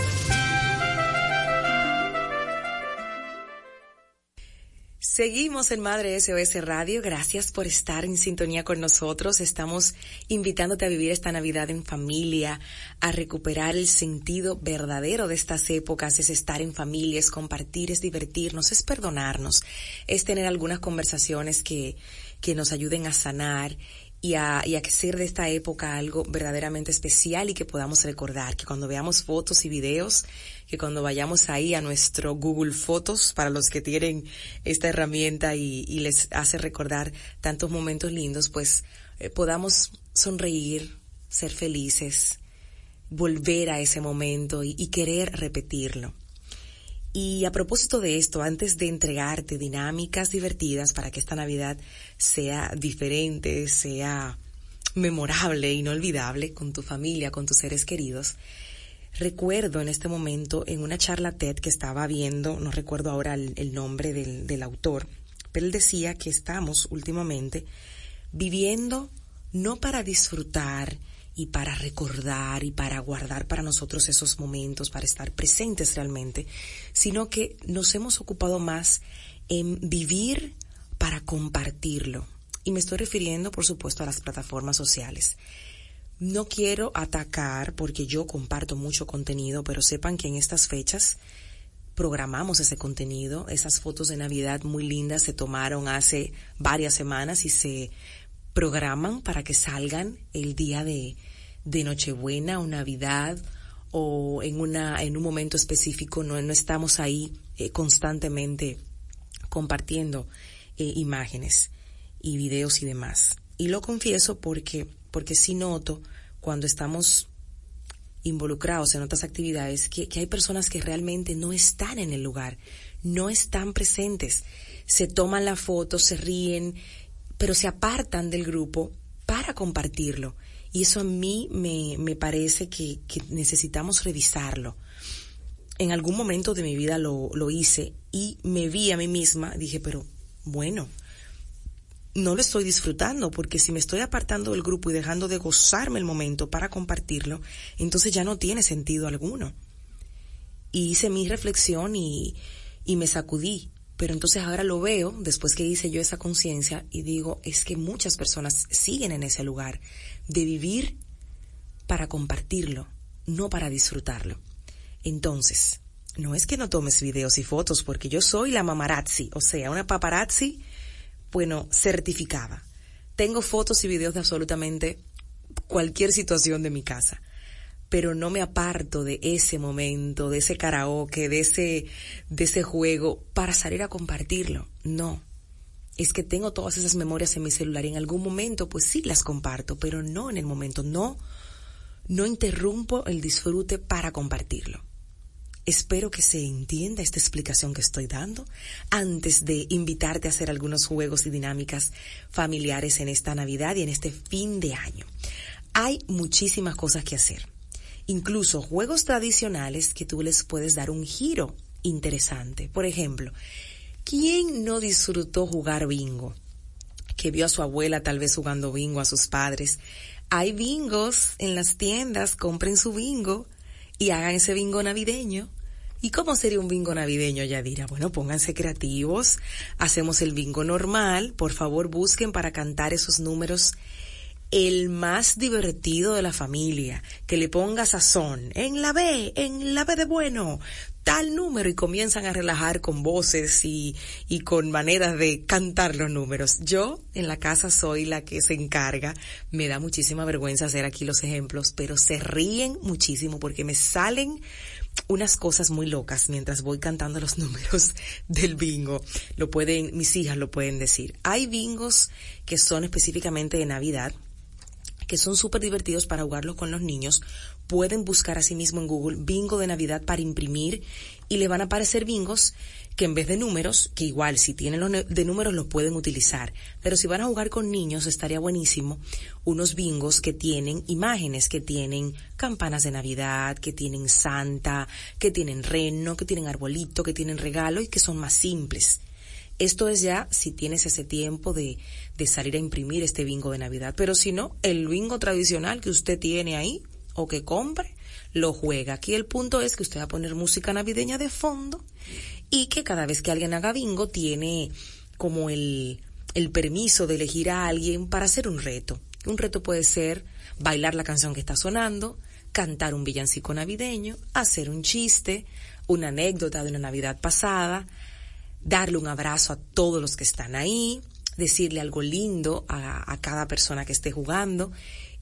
Seguimos en Madre SOS Radio. Gracias por estar en sintonía con nosotros. Estamos invitándote a vivir esta Navidad en familia, a recuperar el sentido verdadero de estas épocas. Es estar en familia, es compartir, es divertirnos, es perdonarnos, es tener algunas conversaciones que, que nos ayuden a sanar y a, y a hacer de esta época algo verdaderamente especial y que podamos recordar, que cuando veamos fotos y videos, que cuando vayamos ahí a nuestro Google Fotos, para los que tienen esta herramienta y, les hace recordar tantos momentos lindos, pues eh, podamos sonreír, ser felices, volver a ese momento y, y querer repetirlo. Y a propósito de esto, antes de entregarte dinámicas divertidas para que esta Navidad sea diferente, sea memorable, inolvidable con tu familia, con tus seres queridos, recuerdo en este momento en una charla TED que estaba viendo, no recuerdo ahora el, el nombre del, del autor, pero él decía que estamos últimamente viviendo no para disfrutar y para recordar y para guardar para nosotros esos momentos, para estar presentes realmente, sino que nos hemos ocupado más en vivir para compartirlo. Y me estoy refiriendo, por supuesto, a las plataformas sociales. No quiero atacar porque yo comparto mucho contenido, pero sepan que en estas fechas programamos ese contenido. Esas fotos de Navidad muy lindas se tomaron hace varias semanas y se programan para que salgan el día de, de Nochebuena o Navidad o en una en un momento específico no, no estamos ahí eh, constantemente compartiendo eh, imágenes y videos y demás y lo confieso porque porque sí noto cuando estamos involucrados en otras actividades que, hay personas que realmente no están en el lugar no están presentes se toman la foto se ríen pero se apartan del grupo para compartirlo. Y eso a mí me, me parece que, que, necesitamos revisarlo. En algún momento de mi vida lo, lo hice y me vi a mí misma, dije, pero bueno, no lo estoy disfrutando porque si me estoy apartando del grupo y dejando de gozarme el momento para compartirlo, entonces ya no tiene sentido alguno. Y hice mi reflexión y, y me sacudí pero entonces ahora lo veo, después que hice yo esa conciencia, y digo, es que muchas personas siguen en ese lugar de vivir para compartirlo, no para disfrutarlo. Entonces, no es que no tomes videos y fotos, porque yo soy la mamarazzi, o sea, una paparazzi, bueno, certificada. Tengo fotos y videos de absolutamente cualquier situación de mi casa pero no me aparto de ese momento, de ese karaoke, de ese, de ese juego para salir a compartirlo. No. Es que tengo todas esas memorias en mi celular y en algún momento pues sí las comparto, pero no en el momento. No, no interrumpo el disfrute para compartirlo. Espero que se entienda esta explicación que estoy dando antes de invitarte a hacer algunos juegos y dinámicas familiares en esta Navidad y en este fin de año. Hay muchísimas cosas que hacer incluso juegos tradicionales que tú les puedes dar un giro interesante. Por ejemplo, ¿quién no disfrutó jugar bingo? Que vio a su abuela tal vez jugando bingo, a sus padres. Hay bingos en las tiendas, compren su bingo y hagan ese bingo navideño. ¿Y cómo sería un bingo navideño, Yadira? Bueno, pónganse creativos, hacemos el bingo normal, por favor busquen para cantar esos números el más divertido de la familia, que le ponga sazón, en la B, en la B de bueno, tal número y comienzan a relajar con voces y, y con maneras de cantar los números. Yo en la casa soy la que se encarga, me da muchísima vergüenza hacer aquí los ejemplos, pero se ríen muchísimo porque me salen unas cosas muy locas mientras voy cantando los números del bingo. Lo pueden, mis hijas lo pueden decir. Hay bingos que son específicamente de Navidad, que son súper divertidos para jugarlos con los niños. Pueden buscar asimismo en Google bingo de Navidad para imprimir y le van a aparecer bingos que en vez de números, que igual si tienen los de números los pueden utilizar, pero si van a jugar con niños estaría buenísimo unos bingos que tienen imágenes, que tienen campanas de Navidad, que tienen Santa, que tienen reno, que tienen arbolito, que tienen regalo y que son más simples. Esto es ya si tienes ese tiempo de, de salir a imprimir este bingo de Navidad. Pero si no, el bingo tradicional que usted tiene ahí o que compre, lo juega. Aquí el punto es que usted va a poner música navideña de fondo y que cada vez que alguien haga bingo tiene como el, el permiso de elegir a alguien para hacer un reto. Un reto puede ser bailar la canción que está sonando, cantar un villancico navideño, hacer un chiste, una anécdota de una Navidad pasada, darle un abrazo a todos los que están ahí, decirle algo lindo a, a, cada persona que esté jugando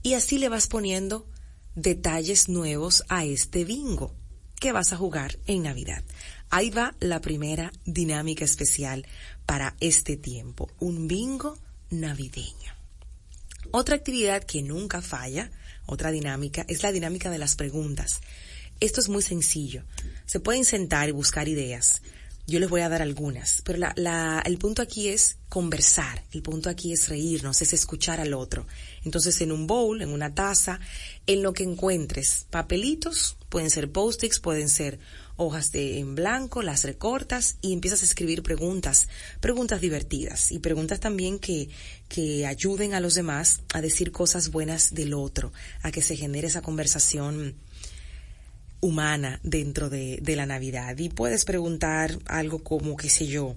y así le vas poniendo detalles nuevos a este bingo que vas a jugar en Navidad. Ahí va la primera dinámica especial para este tiempo, un bingo navideño. Otra actividad que nunca falla, otra dinámica, es la dinámica de las preguntas. Esto es muy sencillo. Se pueden sentar y buscar ideas. Yo les voy a dar algunas, pero la, el punto aquí es conversar, el punto aquí es reírnos, es escuchar al otro. Entonces en un bowl, en una taza, en lo que encuentres, papelitos, pueden ser post-its, pueden ser hojas de en blanco, las recortas y empiezas a escribir preguntas, preguntas divertidas y preguntas también que, que ayuden a los demás a decir cosas buenas del otro, a que se genere esa conversación humana dentro de, de la Navidad. Y puedes preguntar algo como, qué sé yo,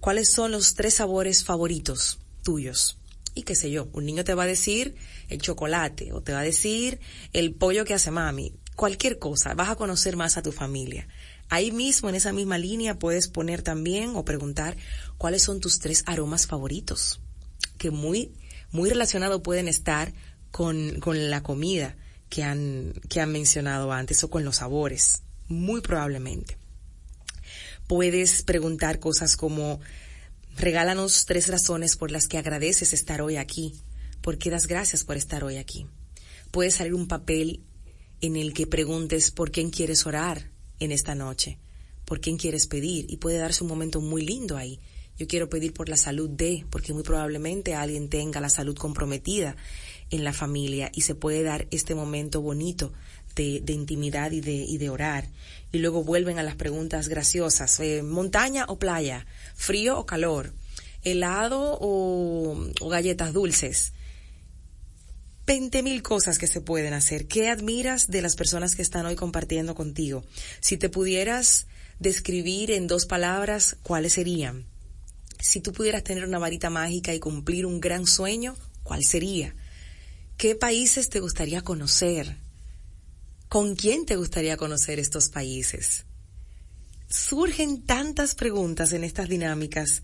¿cuáles son los tres sabores favoritos tuyos? Y qué sé yo, un niño te va a decir el chocolate o te va a decir el pollo que hace mami, cualquier cosa, vas a conocer más a tu familia. Ahí mismo, en esa misma línea, puedes poner también o preguntar cuáles son tus tres aromas favoritos, que muy, muy relacionado pueden estar con, con la comida que han, que han mencionado antes o con los sabores, muy probablemente. Puedes preguntar cosas como, regálanos tres razones por las que agradeces estar hoy aquí, por qué das gracias por estar hoy aquí. Puede salir un papel en el que preguntes por quién quieres orar en esta noche, por quién quieres pedir y puede darse un momento muy lindo ahí. Yo quiero pedir por la salud de, porque muy probablemente alguien tenga la salud comprometida en la familia y se puede dar este momento bonito de, intimidad y de, y de orar. Y luego vuelven a las preguntas graciosas. Eh, ¿Montaña o playa? ¿Frío o calor? ¿Helado o galletas dulces? Veinte mil cosas que se pueden hacer. ¿Qué admiras de las personas que están hoy compartiendo contigo? Si te pudieras describir en dos palabras, ¿cuáles serían? Si tú pudieras tener una varita mágica y cumplir un gran sueño, ¿cuál sería? ¿Qué países te gustaría conocer? ¿Con quién te gustaría conocer estos países? Surgen tantas preguntas en estas dinámicas,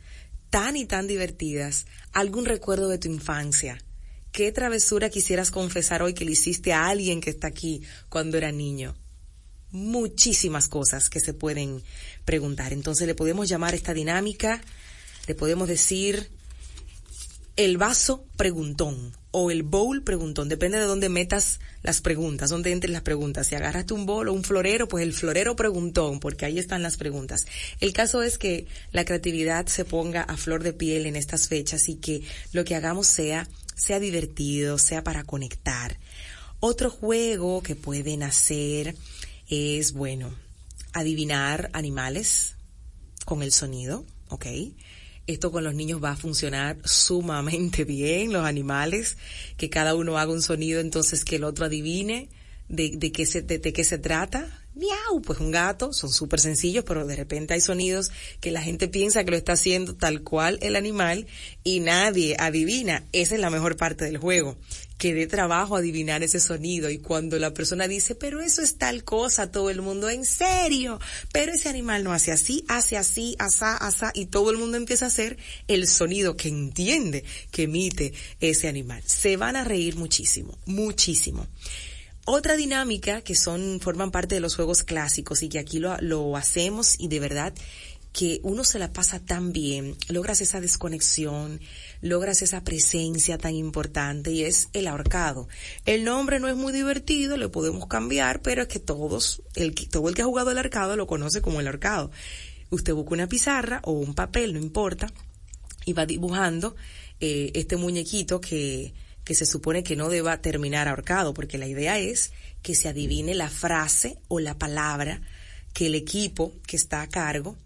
tan y tan divertidas. ¿Algún recuerdo de tu infancia? ¿Qué travesura quisieras confesar hoy que le hiciste a alguien que está aquí cuando era niño? Muchísimas cosas que se pueden preguntar. Entonces le podemos llamar esta dinámica, le podemos decir el vaso preguntón o el bowl preguntón, depende de dónde metas las preguntas, dónde entren las preguntas. Si agarraste un bowl o un florero, pues el florero preguntón, porque ahí están las preguntas. El caso es que la creatividad se ponga a flor de piel en estas fechas y que lo que hagamos sea, sea divertido, sea para conectar. Otro juego que pueden hacer es, bueno, adivinar animales con el sonido, ¿ok? Esto con los niños va a funcionar sumamente bien, los animales, que cada uno haga un sonido entonces que el otro adivine. de, de qué se, de, de qué se trata. Miau, pues un gato, son súper sencillos, pero de repente hay sonidos que la gente piensa que lo está haciendo tal cual el animal y nadie adivina. Esa es la mejor parte del juego, que dé trabajo adivinar ese sonido y cuando la persona dice, pero eso es tal cosa, todo el mundo, en serio, pero ese animal no hace así, hace así, asá, asá, y todo el mundo empieza a hacer el sonido que entiende que emite ese animal. Se van a reír muchísimo, muchísimo. Otra dinámica que son, forman parte de los juegos clásicos y que aquí lo, lo hacemos y de verdad que uno se la pasa tan bien, logras esa desconexión, logras esa presencia tan importante y es el ahorcado. El nombre no es muy divertido, lo podemos cambiar, pero es que todos, el, todo el que ha jugado el ahorcado lo conoce como el ahorcado. Usted busca una pizarra o un papel, no importa, y va dibujando eh, este muñequito que, que se supone que no deba terminar ahorcado, porque la idea es que se adivine la frase o la palabra que el equipo que está a cargo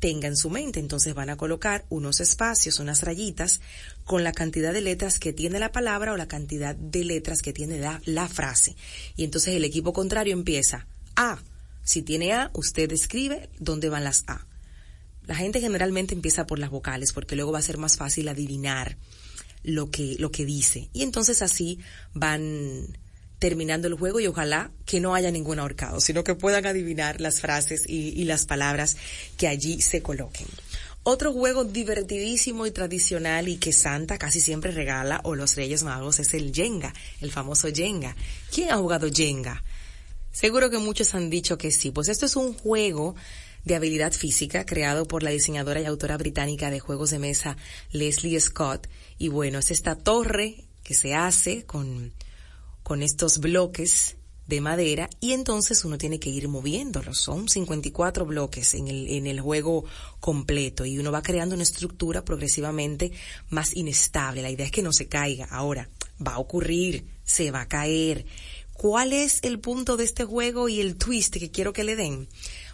tenga en su mente. Entonces van a colocar unos espacios, unas rayitas, con la cantidad de letras que tiene la palabra o la cantidad de letras que tiene la, la frase. Y entonces el equipo contrario empieza A. Si tiene A, usted escribe dónde van las A. La gente generalmente empieza por las vocales porque luego va a ser más fácil adivinar lo que, lo que dice. Y entonces así van terminando el juego y ojalá que no haya ningún ahorcado, sino que puedan adivinar las frases y, y las palabras que allí se coloquen. Otro juego divertidísimo y tradicional y que Santa casi siempre regala o los Reyes Magos es el Jenga, el famoso Jenga. ¿Quién ha jugado Jenga? Seguro que muchos han dicho que sí. Pues esto es un juego de habilidad física creado por la diseñadora y autora británica de juegos de mesa Leslie Scott. Y bueno, es esta torre que se hace con, con estos bloques de madera y entonces uno tiene que ir moviéndolos. Son 54 bloques en el, en el juego completo y uno va creando una estructura progresivamente más inestable. La idea es que no se caiga. Ahora, va a ocurrir, se va a caer. ¿Cuál es el punto de este juego y el twist que quiero que le den?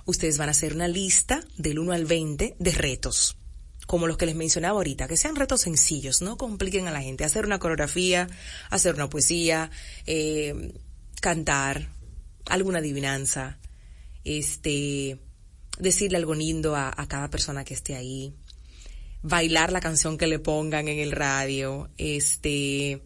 Ustedes van a hacer una lista del 1 al 20 de retos como los que les mencionaba ahorita, que sean retos sencillos, no compliquen a la gente. Hacer una coreografía, hacer una poesía, eh, cantar, alguna adivinanza, este, decirle algo lindo a, a, cada persona que esté ahí, bailar la canción que le pongan en el radio, este,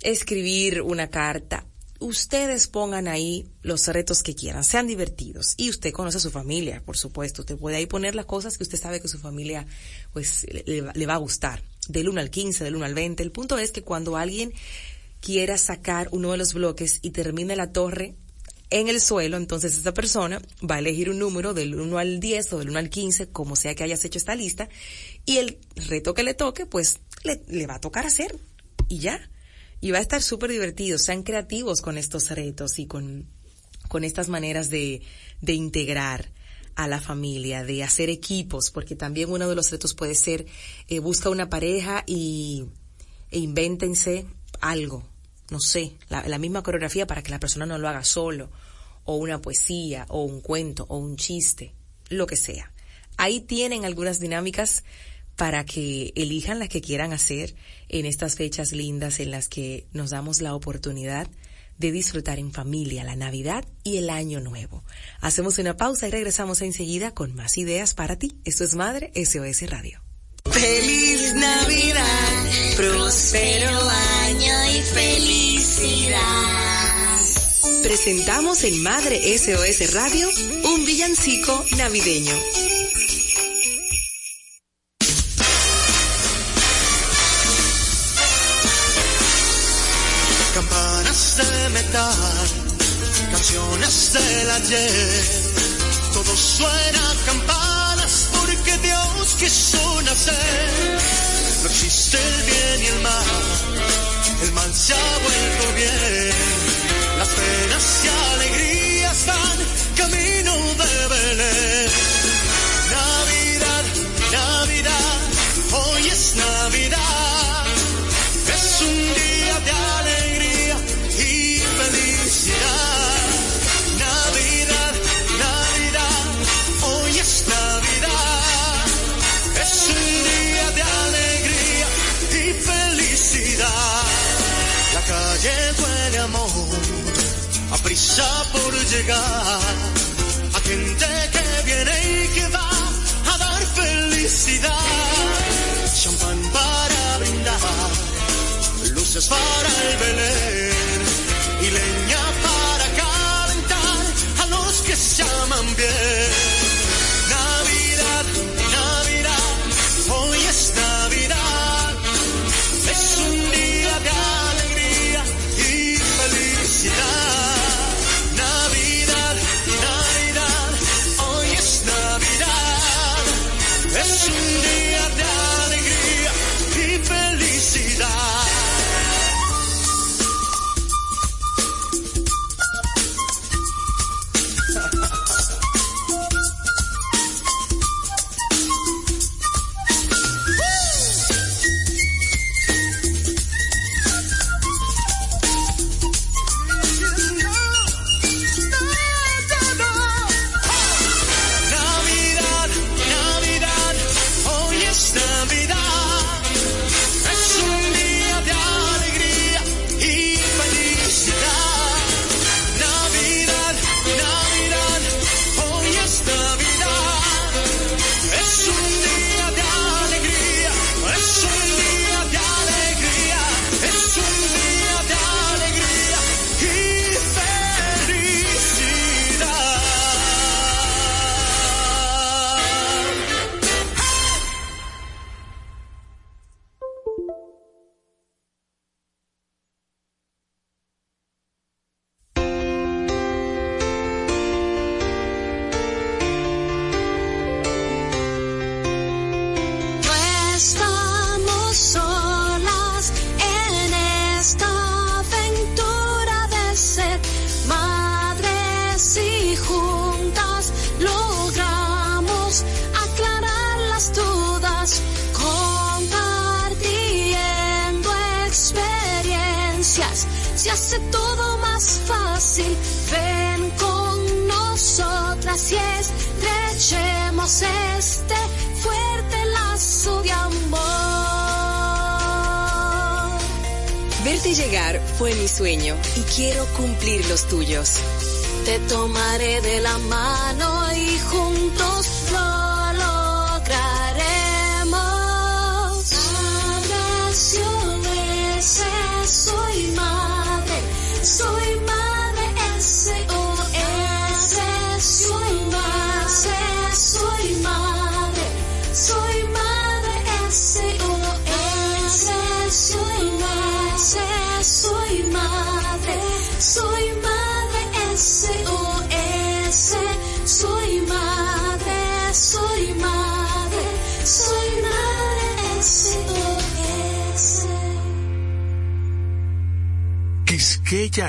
escribir una carta. Ustedes pongan ahí los retos que quieran, sean divertidos. Y usted conoce a su familia, por supuesto. Usted puede ahí poner las cosas que usted sabe que su familia, pues, le, le va a gustar. Del 1 al 15, del 1 al 20. El punto es que cuando alguien quiera sacar uno de los bloques y termine la torre en el suelo, entonces esa persona va a elegir un número del 1 al 10 o del 1 al 15, como sea que hayas hecho esta lista, y el reto que le toque, pues le, le va a tocar hacer. Y ya. Y va a estar súper divertido. Sean creativos con estos retos y con, con estas maneras de, de integrar a la familia, de hacer equipos, porque también uno de los retos puede ser, eh, busca una pareja y, e invéntense algo, no sé, la, la, misma coreografía para que la persona no lo haga solo, o una poesía, o un cuento, o un chiste, lo que sea. Ahí tienen algunas dinámicas para que elijan las que quieran hacer en estas fechas lindas en las que nos damos la oportunidad de disfrutar en familia la Navidad y el Año Nuevo. Hacemos una pausa y regresamos enseguida con más ideas para ti. Esto es Madre SOS Radio. Feliz Navidad, próspero año y felicidad. Presentamos en Madre SOS Radio un villancico navideño. Canciones del ayer, todo suena a campanas porque Dios quiso nacer. No existe el bien y el mal, el mal se ha vuelto por llegar, a gente que viene y que va a dar felicidad. Champán para brindar, luces para el Belén y leña para calentar a los que se aman bien.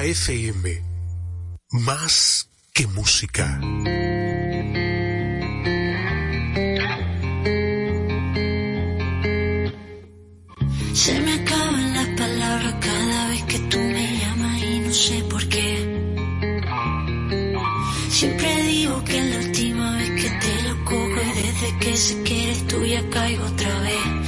FM. Más que música. Se me acaban las palabras cada vez que tú me llamas y no sé por qué. Siempre digo que es la última vez que te lo cojo y desde que sé que eres tuya caigo otra vez.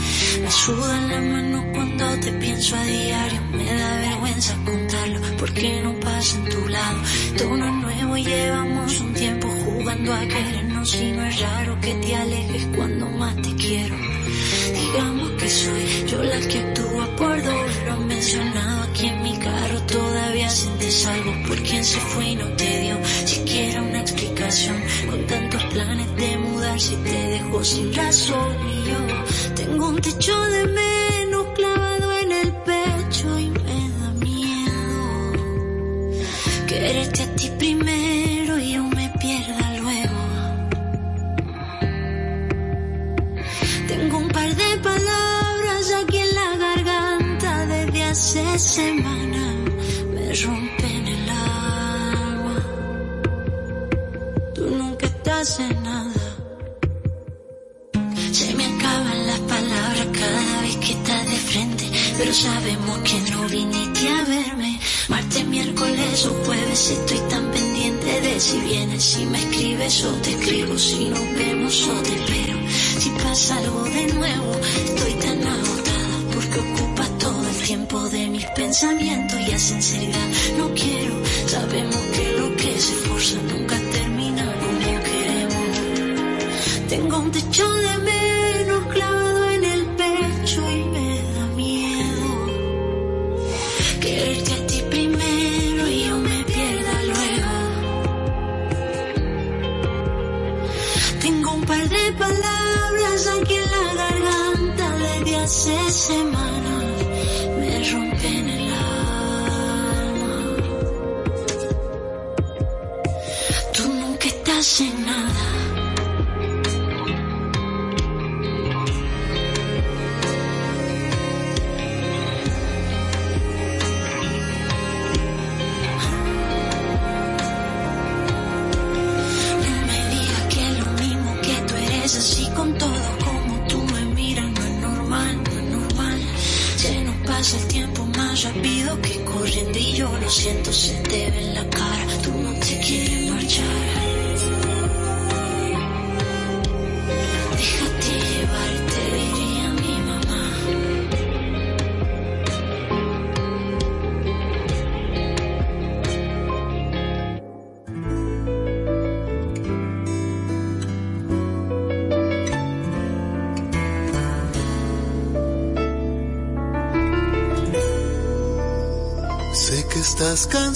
Me sudan las manos cuando te pienso a diario, me da vergüenza contarlo porque no pasa en tu lado. Todo es nuevo llevamos un tiempo jugando a querernos y no es raro que te alejes cuando más te quiero. Digamos que soy yo la que actúa por dos. Lo han mencionado aquí en mi carro. Todavía sientes algo por quien se fue y no te dio siquiera una explicación. Con tantos planes de mudar, si te dejo sin razón. Y yo tengo un techo de menos clavado en el pecho y me da miedo. Quererte a ti primero y yo me pierda luego. Tengo un par de palabras aquí en la garganta desde hace semanas. Me rompen el alma. Tú nunca estás en miércoles o jueves estoy tan pendiente de si vienes, si me escribes o te escribo, si nos vemos o te espero. Si pasa algo de nuevo, estoy tan agotada porque ocupa todo el tiempo de mis pensamientos y a sinceridad no quiero. Sabemos que lo que se esfuerza nunca termina como queremos. Tengo un techo de nunca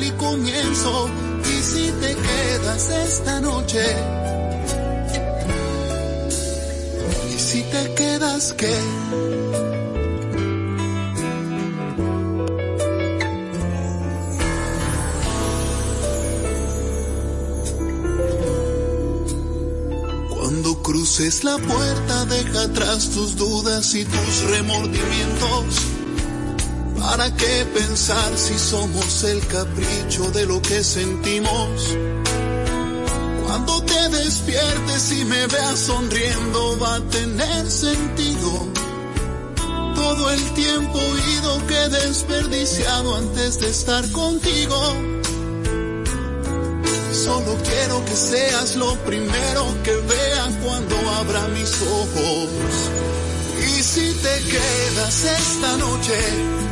y comienzo. Y si te quedas esta noche, y si te quedas qué, Cuando cruces la puerta, deja atrás tus dudas y tus remordimientos. ¿Para qué pensar si somos el capricho de lo que sentimos? Cuando te despiertes y me veas sonriendo, va a tener sentido. Todo el tiempo ido que he desperdiciado antes de estar contigo. Solo quiero que seas lo primero que vea cuando abra mis ojos. Y si te quedas esta noche,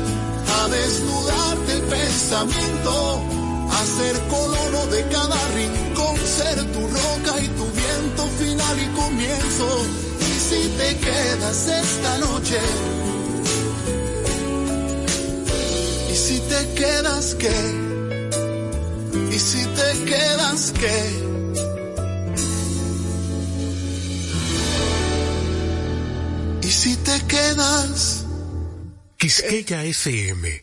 desnudarte el pensamiento, a ser colono de cada rincón, ser tu roca y tu viento final y comienzo. Y si te quedas esta noche, Y si te quedas qué? Y si te quedas qué? Y si te quedas Quisqueya FM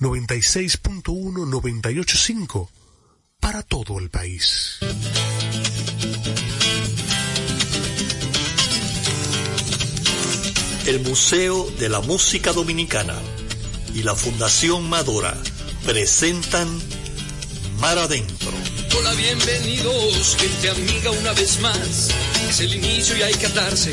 96.1 985 para todo el país. El Museo de la Música Dominicana y la Fundación Madora presentan Mar Adentro. Hola, bienvenidos, gente amiga, una vez más. Es el inicio y hay que atarse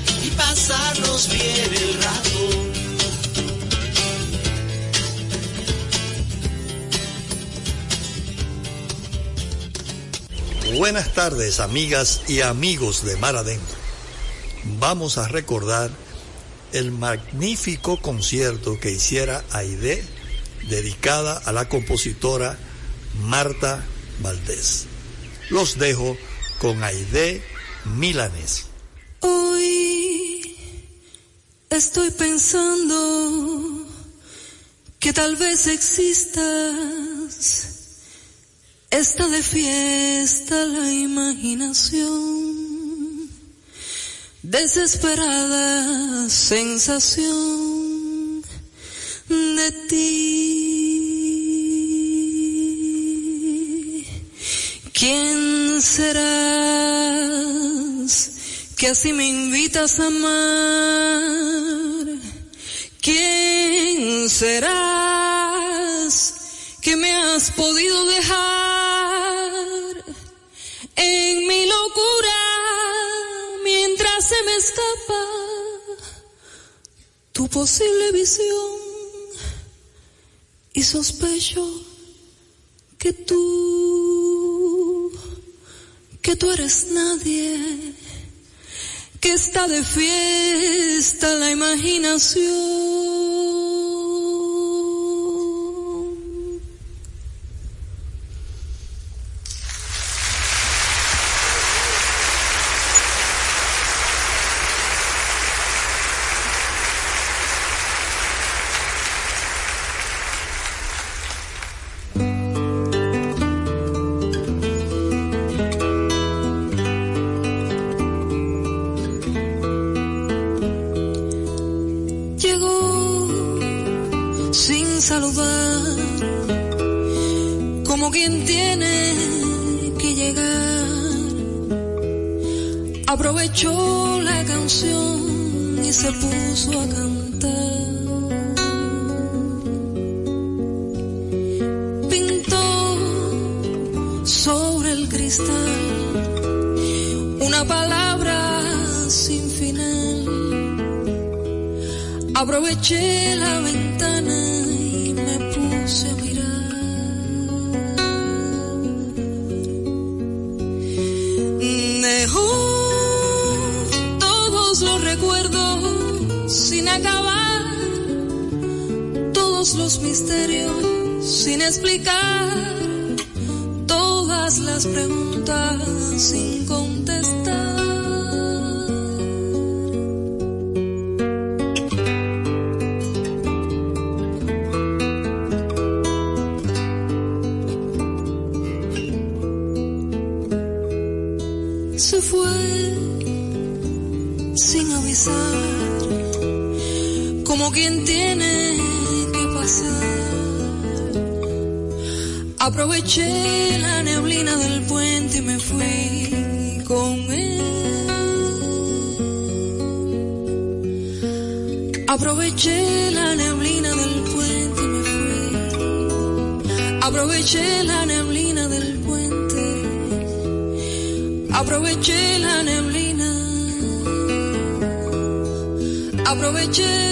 pasarnos bien el rato. Buenas tardes, amigas y amigos de Mar Adentro. Vamos a recordar el magnífico concierto que hiciera Aide, dedicada a la compositora Marta Valdés. Los dejo con Aide Milanés. Hoy estoy pensando que tal vez existas. Está de fiesta la imaginación, desesperada sensación de ti. ¿Quién serás que así me invitas a amar? ¿Quién serás que me has podido dejar? en mi locura mientras se me escapa tu posible visión y sospecho que tú, que tú eres nadie, que está de fiesta la imaginación. Una palabra sin final. Aproveché la ventana y me puse a mirar. Dejó todos los recuerdos sin acabar, todos los misterios sin explicar, las preguntas sin contestar. Se fue sin avisar, como quien tiene que pasar. Aproveché Aproveché la neblina del puente y me fui Aproveché la neblina del puente. Aproveché la neblina. Aproveché.